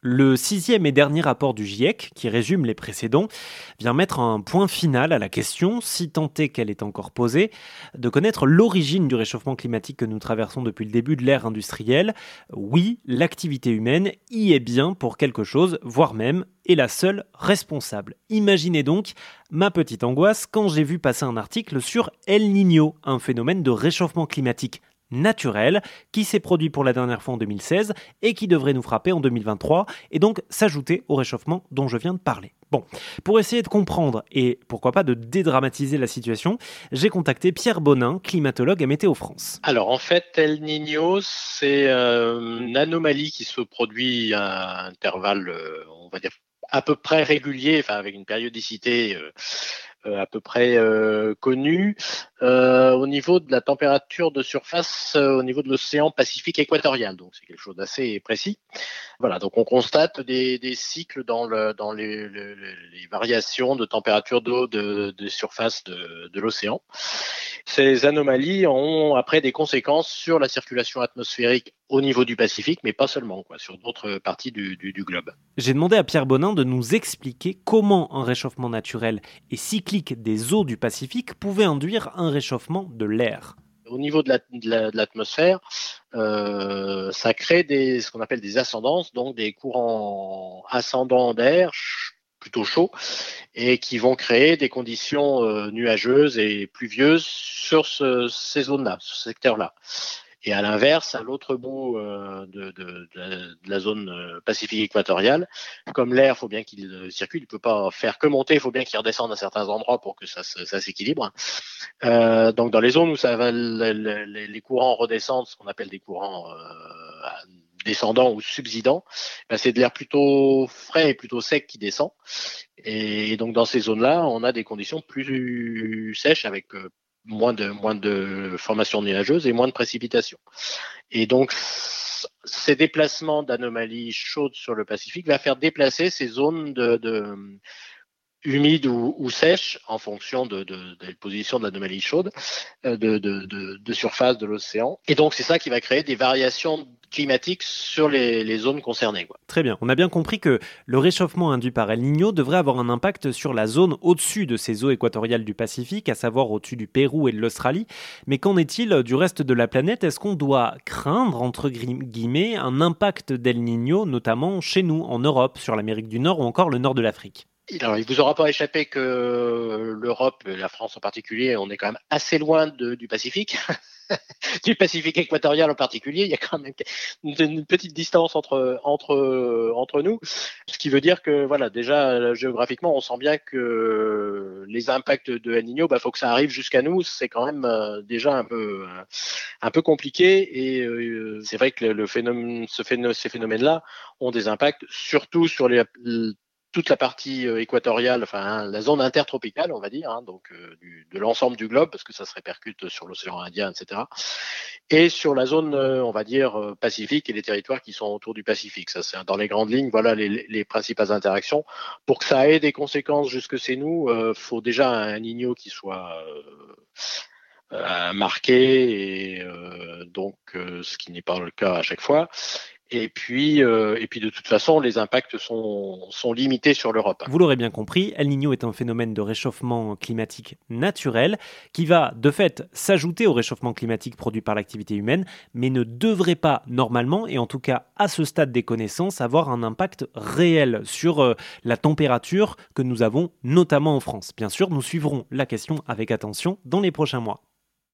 Le sixième et dernier rapport du GIEC, qui résume les précédents, vient mettre un point final à la question, si tant est qu'elle est encore posée, de connaître l'origine du réchauffement climatique que nous traversons depuis le début de l'ère industrielle. Oui, l'activité humaine y est bien pour quelque chose, voire même est la seule responsable. Imaginez donc ma petite angoisse quand j'ai vu passer un article sur El Niño, un phénomène de réchauffement climatique naturel qui s'est produit pour la dernière fois en 2016 et qui devrait nous frapper en 2023 et donc s'ajouter au réchauffement dont je viens de parler. Bon, pour essayer de comprendre et pourquoi pas de dédramatiser la situation, j'ai contacté Pierre Bonin, climatologue à Météo France. Alors en fait, El Niño, c'est euh, une anomalie qui se produit à intervalles, euh, on va dire, à peu près réguliers, enfin avec une périodicité euh, à peu près euh, connu. Euh, au niveau de la température de surface, au niveau de l'océan Pacifique équatorial, donc c'est quelque chose d'assez précis. Voilà, donc on constate des, cycles dans, le, dans les, variations de température d'eau de, surface de, l'océan. Ces anomalies ont après des conséquences sur la circulation atmosphérique au niveau du Pacifique, mais pas seulement, quoi, sur d'autres parties du globe. J'ai demandé à Pierre Bonin de nous expliquer comment un réchauffement naturel et cyclique des eaux du Pacifique pouvait induire un réchauffement de l'air. Au niveau de l'atmosphère, la, euh, ça crée des, ce qu'on appelle des ascendances, donc des courants ascendants d'air plutôt chauds et qui vont créer des conditions euh, nuageuses et pluvieuses sur ce, ces zones-là, ce secteur-là. Et à l'inverse, à l'autre bout euh, de, de, de, la zone euh, pacifique équatoriale, comme l'air, faut bien qu'il euh, circule, il peut pas faire que monter, il faut bien qu'il redescende à certains endroits pour que ça, s'équilibre. Euh, donc dans les zones où ça va, les, courants redescendent, ce qu'on appelle des courants euh, descendants ou subsidants, ben c'est de l'air plutôt frais et plutôt sec qui descend. Et donc dans ces zones-là, on a des conditions plus sèches avec moins de, moins de formations nuageuses et moins de précipitations. Et donc, ces déplacements d'anomalies chaudes sur le Pacifique va faire déplacer ces zones de, de humides ou, sèches en fonction de, de, de la position de l'anomalie chaude de, de, de, de surface de l'océan. Et donc c'est ça qui va créer des variations climatique sur les, zones concernées. Très bien. On a bien compris que le réchauffement induit par El Niño devrait avoir un impact sur la zone au-dessus de ces eaux équatoriales du Pacifique, à savoir au-dessus du Pérou et de l'Australie. Mais qu'en est-il du reste de la planète? Est-ce qu'on doit craindre, entre guillemets, un impact d'El Niño, notamment chez nous, en Europe, sur l'Amérique du Nord ou encore le nord de l'Afrique? Alors, il vous aura pas échappé que l'Europe, la France en particulier, on est quand même assez loin du Pacifique. du Pacifique équatorial en particulier, il y a quand même une, petite distance entre entre entre nous, ce qui veut dire que voilà déjà géographiquement on sent bien que les impacts de El Niño, bah faut que ça arrive jusqu'à nous, c'est quand même euh, déjà un peu un peu compliqué. Et euh, c'est vrai que le phénomène, ce phénomène, ces phénomènes-là ont des impacts surtout sur les toute la partie euh, équatoriale, enfin hein, la zone intertropicale, on va dire, hein, donc euh, du, de l'ensemble du globe, parce que ça se répercute sur l'océan Indien, etc. Et sur la zone, euh, on va dire, pacifique et les territoires qui sont autour du Pacifique. Ça, c'est dans les grandes lignes, voilà les, les, principales interactions. Pour que ça ait des conséquences jusque chez nous, euh, faut déjà un Nino qui soit marqué, et donc ce qui n'est pas le cas à chaque fois. Et puis, euh, et puis de toute façon, les impacts sont, limités sur l'Europe. Vous l'aurez bien compris, El Niño est un phénomène de réchauffement climatique naturel qui va de fait s'ajouter au réchauffement climatique produit par l'activité humaine, mais ne devrait pas normalement, et en tout cas à ce stade des connaissances, avoir un impact réel sur euh, la température que nous avons notamment en France. Bien sûr, nous suivrons la question avec attention dans les prochains mois.